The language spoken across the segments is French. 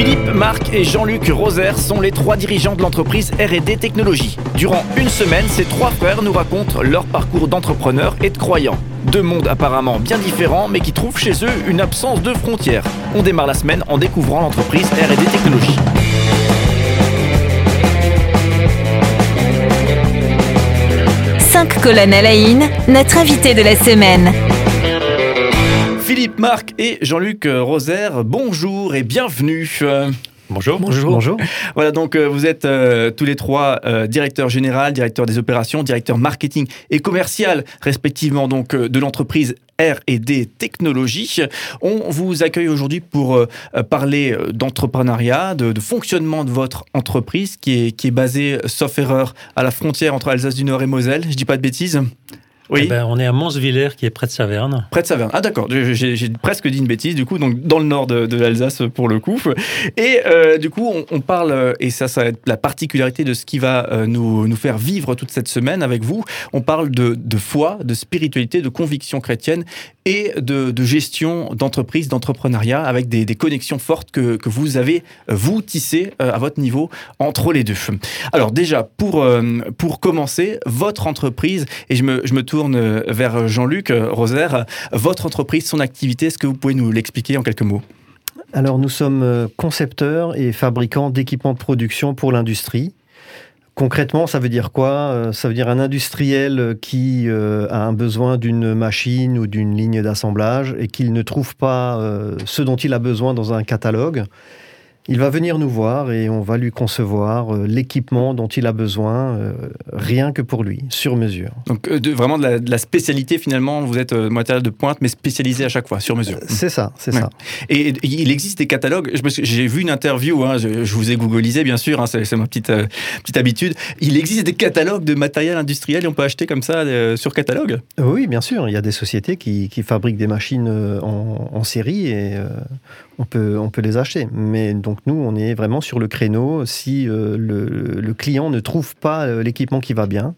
Philippe, Marc et Jean-Luc Roser sont les trois dirigeants de l'entreprise R&D Technologies. Durant une semaine, ces trois frères nous racontent leur parcours d'entrepreneurs et de croyants. Deux mondes apparemment bien différents, mais qui trouvent chez eux une absence de frontières. On démarre la semaine en découvrant l'entreprise R&D Technologies. Cinq colonnes à la in, notre invité de la semaine. Philippe, Marc et Jean-Luc Roser, bonjour et bienvenue. Euh, Bonjour. Bonjour. Bonjour. Voilà, donc euh, vous êtes euh, tous les trois euh, directeur général, directeur des opérations, directeur marketing et commercial, respectivement donc de l'entreprise R&D Technologies. On vous accueille aujourd'hui pour parler d'entrepreneuriat, de, de, fonctionnement de votre entreprise qui est, qui est basée, sauf erreur, à la frontière entre Alsace du Nord et Moselle. Je dis pas de bêtises oui. Eh ben, on est à Monsvillers, qui est près de Saverne. Près de Saverne. Ah d'accord, j'ai presque dit une bêtise, du coup, donc dans le nord de, l'Alsace pour le coup. Et euh, du coup, on, parle, et ça, ça va être la particularité de ce qui va euh, nous, nous faire vivre toute cette semaine avec vous, on parle de, de foi, de spiritualité, de conviction chrétienne et de, gestion d'entreprise, d'entrepreneuriat, avec des, connexions fortes que, vous avez, euh, vous, tissées à votre niveau entre les deux. Alors déjà, pour, pour commencer, votre entreprise, et je me, je me tourne euh, vers Jean-Luc euh, Roser. Votre entreprise, son activité, est-ce que vous pouvez nous l'expliquer en quelques mots? Alors, nous sommes euh, concepteurs et fabricants d'équipements de production pour l'industrie. Concrètement, ça veut dire quoi Ça veut dire un industriel qui a un besoin d'une machine ou d'une ligne d'assemblage et qu'il ne trouve pas ce dont il a besoin dans un catalogue. Il va venir nous voir et on va lui concevoir euh, l'équipement dont il a besoin, euh, rien que pour lui, sur mesure. Donc euh, vraiment de la, spécialité finalement, vous êtes matériel de pointe, mais spécialisé à chaque fois, sur mesure. C'est ça, c'est ça. Et, il existe des catalogues, j'ai vu une interview, hein, je, vous ai googlisé bien sûr, hein, c'est ma petite, petite habitude. Il existe des catalogues de matériel industriel et on peut acheter comme ça sur catalogue? Oui, bien sûr, il y a des sociétés qui, fabriquent des machines en, en série et on peut, on peut les acheter. Mais donc nous, on est vraiment sur le créneau. Si euh, le, client ne trouve pas euh, l'équipement qui va bien,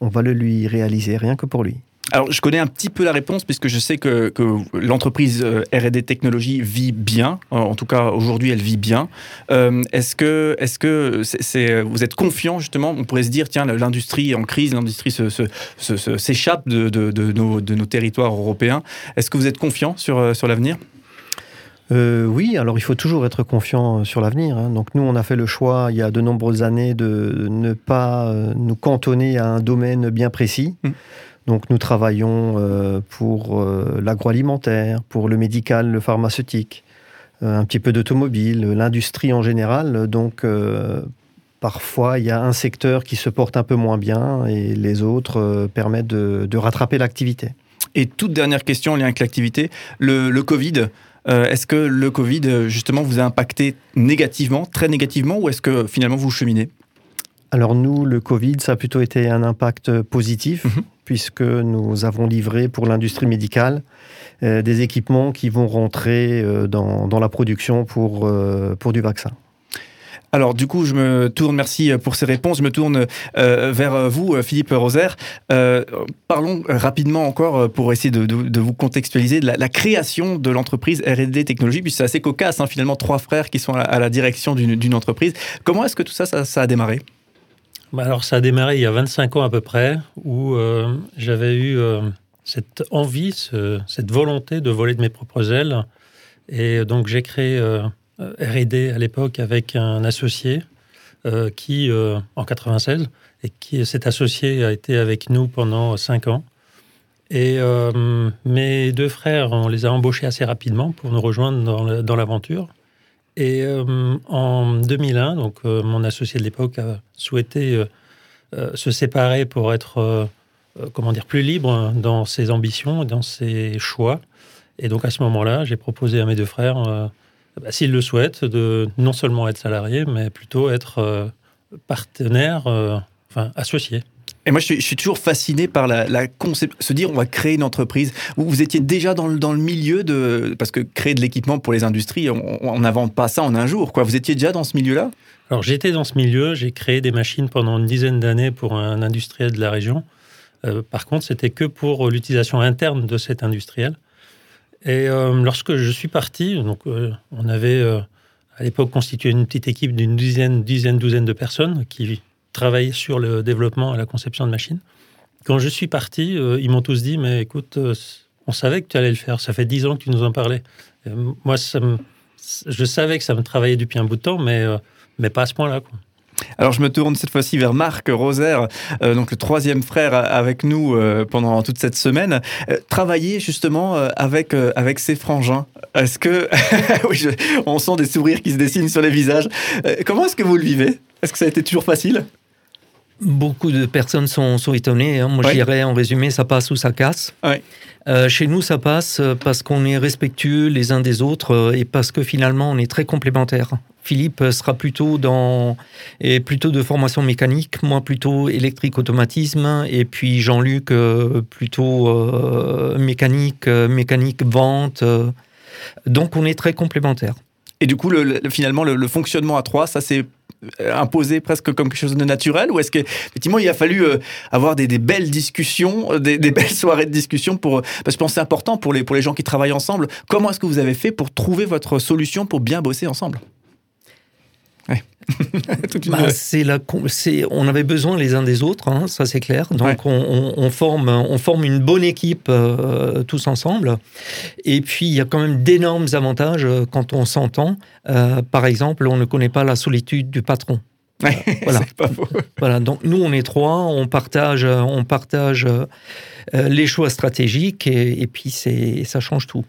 on va le lui réaliser, rien que pour lui. Alors, je connais un petit peu la réponse puisque je sais que, l'entreprise euh, R&D Technologies vit bien. En tout cas, aujourd'hui, elle vit bien. est-ce que, est-ce que vous êtes confiant justement? On pourrait se dire, tiens, l'industrie est en crise, l'industrie s'échappe de, nos, territoires européens. Est-ce que vous êtes confiant sur l'avenir? Euh, oui, alors il faut toujours être confiant sur l'avenir. Hein. Donc nous, on a fait le choix il y a de nombreuses années de ne pas euh, nous cantonner à un domaine bien précis. Mmh. Donc nous travaillons euh, pour l'agroalimentaire, pour le médical, le pharmaceutique, un petit peu d'automobile, l'industrie en général. Donc parfois il y a un secteur qui se porte un peu moins bien et les autres permettent de, rattraper l'activité. Et toute dernière question en lien avec l'activité, le, le Covid, euh, est-ce que le Covid, euh, justement, vous a impacté négativement, très négativement, ou est-ce que finalement vous cheminez? Alors nous, le Covid, ça a plutôt été un impact positif, mhm. puisque nous avons livré pour l'industrie médicale euh, des équipements qui vont rentrer dans, la production pour, pour du vaccin. Alors du coup, je me tourne, merci pour ces réponses, je me tourne euh, vers vous, Philippe Roser. Euh, parlons rapidement encore pour essayer de, vous contextualiser de la, création de l'entreprise R&D Technologies, puisque c'est assez cocasse, hein, finalement, trois frères qui sont à, la direction d'une entreprise. Comment est-ce que tout ça, ça, a démarré? Bah, Alors ça a démarré il y a 25 ans à peu près, où euh, j'avais eu cette envie, cette volonté de voler de mes propres ailes. Et donc j'ai créé euh, R&D à l'époque avec un associé euh, qui, euh, en 96, et qui cet associé a été avec nous pendant cinq ans. Et mes deux frères, on les a embauchés assez rapidement pour nous rejoindre dans l'aventure. Et en 2001, donc mon associé de l'époque a souhaité se séparer pour être, comment dire, plus libre dans ses ambitions, dans ses choix. Et donc à ce moment-là, j'ai proposé à mes deux frères bah, s'ils le souhaitent, de non seulement être salarié, mais plutôt être euh, partenaire, euh, enfin associé. Et moi, je suis, toujours fasciné par la, la concept, se dire on va créer une entreprise. Vous, vous étiez déjà dans le, dans le milieu de. Parce que créer de l'équipement pour les industries, on n'invente pas ça en un jour. Quoi. Vous étiez déjà dans ce milieu-là? Alors, j'étais dans ce milieu. J'ai créé des machines pendant une dizaine d'années pour un industriel de la région. Euh, par contre, c'était que pour l'utilisation interne de cet industriel. Et euh, lorsque je suis parti, donc, euh, on avait euh, à l'époque constituait une petite équipe d'une dizaine, dizaine, douzaine de personnes qui travaillaient sur le développement et la conception de machines. Quand je suis parti, ils m'ont tous dit, mais écoute, on savait que tu allais le faire, ça fait dix ans que tu nous en parlais. moi, je savais que ça me travaillait depuis un bout de temps, mais, mais pas à ce point-là. Alors je me tourne cette fois-ci vers Marc Rosaire, euh, donc le troisième frère avec nous euh, pendant toute cette semaine. Euh, travailler justement avec, avec ses frangins. Est-ce que... oui, on sent des sourires qui se dessinent sur les visages. comment est-ce que vous le vivez? Est-ce que ça a été toujours facile? Beaucoup de personnes sont, sont étonnées. Hein. Moi, je dirais en résumé, ça passe ou ça casse. chez nous, ça passe parce qu'on est respectueux les uns des autres et parce que finalement, on est très complémentaires. Philippe sera plutôt dans et plutôt de formation mécanique, moi plutôt électrique automatisme, et puis Jean-Luc euh, plutôt euh, mécanique, euh, mécanique vente. donc on est très complémentaires. Et du coup, finalement, le, fonctionnement à trois, ça s'est imposé presque comme quelque chose de naturel ou est-ce qu'effectivement il a fallu avoir des, belles discussions, des, belles soirées de discussion pour parce que pense c'est important pour les pour les gens qui travaillent ensemble. Comment est-ce que vous avez fait pour trouver votre solution pour bien bosser ensemble? bah, c'est la, on avait besoin les uns des autres, hein, ça c'est clair. Donc on, forme, on forme une bonne équipe euh, tous ensemble. Et puis il y a quand même d'énormes avantages euh, quand on s'entend. Euh, par exemple, on ne connaît pas la solitude du patron. voilà. Pas voilà. Donc nous on est trois, on partage, on partage les choix stratégiques et, et puis c'est, ça change tout.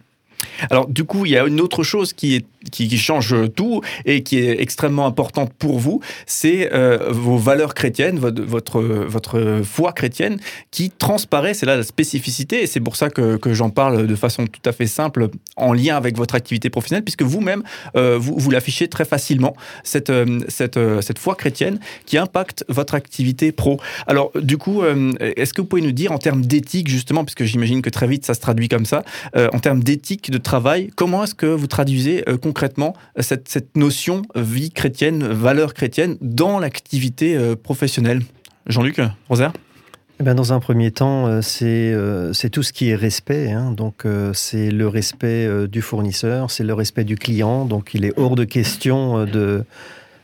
Alors du coup, il y a une autre chose qui, est, qui, change tout et qui est extrêmement importante pour vous, c'est euh, vos valeurs chrétiennes, votre, votre, foi chrétienne qui transparaît, c'est là la spécificité et c'est pour ça que, j'en parle de façon tout à fait simple en lien avec votre activité professionnelle, puisque vous-même, euh, vous, vous l'affichez très facilement, cette, euh, cette, cette foi chrétienne qui impacte votre activité pro. Alors du coup, est-ce que vous pouvez nous dire en termes d'éthique justement, puisque j'imagine que très vite ça se traduit comme ça, en termes d'éthique de travail. Comment est-ce que vous traduisez euh, concrètement euh, cette, cette, notion vie chrétienne, valeur chrétienne dans l'activité euh, professionnelle Jean-Luc Rosaire eh ben, dans un premier temps, c'est c'est tout ce qui est respect. Hein. Donc, c'est le respect du fournisseur, c'est le respect du client. Donc, il est hors de question de,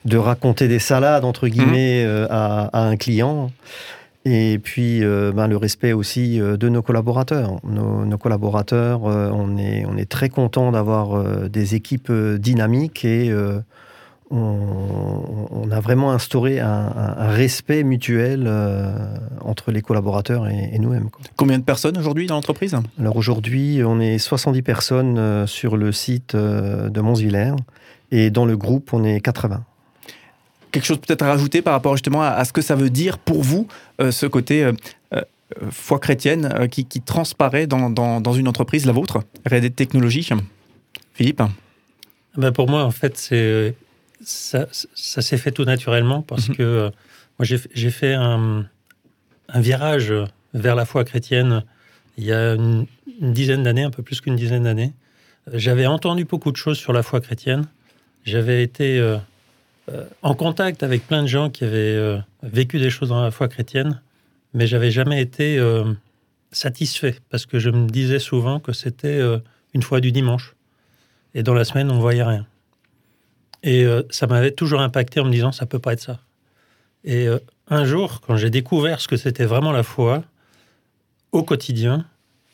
de raconter des salades, entre guillemets, mmh. à, à, un client. Et puis, euh, ben, le respect aussi euh, de nos collaborateurs. Nos, collaborateurs, euh, on, est, on est très content d'avoir des équipes dynamiques et on, a vraiment instauré un, respect mutuel entre les collaborateurs et, nous-mêmes. Combien de personnes aujourd'hui dans l'entreprise? Alors aujourd'hui, on est 70 personnes sur le site de Monsvillers et dans le groupe, on est 80 quelque chose peut-être à rajouter par rapport justement à, ce que ça veut dire pour vous, euh, ce côté euh, euh, foi chrétienne qui, transparaît dans, dans, une entreprise, la vôtre, R&D Technologie Philippe? Ben Pour moi, en fait, c'est ça, ça s'est fait tout naturellement parce mhm. que moi, j'ai fait un, un, virage vers la foi chrétienne il y a une, dizaine d'années, un peu plus qu'une dizaine d'années. J'avais entendu beaucoup de choses sur la foi chrétienne. J'avais été en contact avec plein de gens qui avaient euh, vécu des choses dans la foi chrétienne, mais j'avais jamais été euh, satisfait parce que je me disais souvent que c'était une fois du dimanche et dans la semaine on voyait rien. Et ça m'avait toujours impacté en me disant ça peut pas être ça. Et un jour, quand j'ai découvert ce que c'était vraiment la foi au quotidien,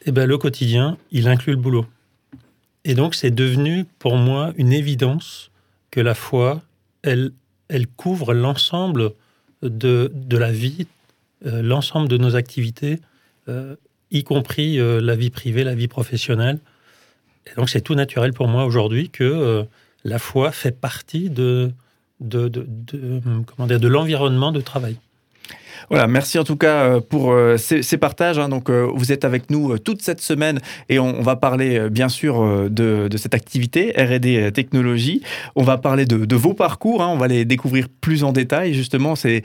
eh ben le quotidien, il inclut le boulot. Et donc c'est devenu pour moi une évidence que la foi, elle, couvre l'ensemble de, la vie, euh, l'ensemble de nos activités, euh, y compris euh, la vie privée, la vie professionnelle. Et donc c'est tout naturel pour moi aujourd'hui que la foi fait partie de l'environnement de travail. Voilà, merci en tout cas euh, pour euh, ces, partages. Hein. Donc, euh, vous êtes avec nous toute cette semaine et on, va parler bien sûr de, cette activité R&D technologie. On va parler de, vos parcours. Hein. On va les découvrir plus en détail. Justement, ces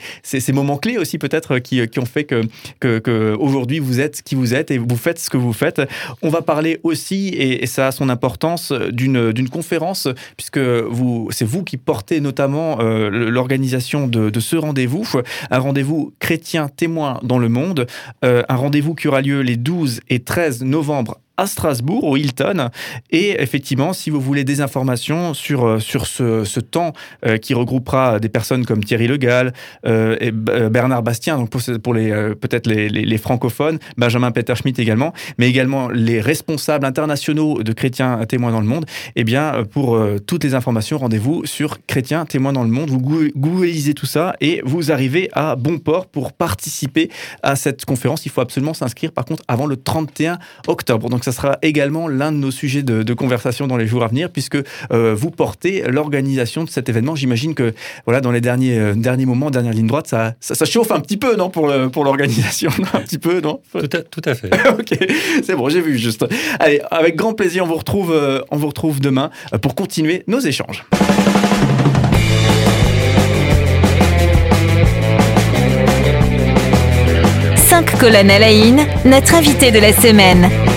moments clés aussi peut-être qui, ont fait que, aujourd'hui vous êtes qui vous êtes et vous faites ce que vous faites. On va parler aussi et, ça a son importance d'une d'une conférence puisque vous c'est vous qui portez notamment l'organisation de, de ce rendez-vous, un rendez-vous chrétien témoin dans le monde. Euh, un rendez-vous qui aura lieu les 12 et 13 novembre à Strasbourg, au Hilton. Et effectivement, si vous voulez des informations sur, sur ce, temps qui regroupera des personnes comme Thierry Le Gall et Bernard Bastien, donc pour, les peut-être les, francophones, Benjamin Peter Schmidt également, mais également les responsables internationaux de chrétiens témoins dans le monde, eh bien, pour toutes les informations, rendez-vous sur chrétiens témoins dans le monde. Vous googlisez tout ça et vous arrivez à bon port pour participer à cette conférence. Il faut absolument s'inscrire par contre avant le 31 octobre. Donc ça sera également l'un de nos sujets de, conversation dans les jours à venir puisque euh, vous portez l'organisation de cet événement. J'imagine que voilà dans les derniers, euh, derniers moments, dernière ligne droite, ça, ça, chauffe un petit peu non pour, pour l'organisation un petit peu non? Tout à, tout à fait. ok, c'est bon, j'ai vu juste. Allez, avec grand plaisir, on vous retrouve, euh, on vous retrouve demain pour continuer nos échanges. 5 colonnes à la notre invité de la semaine.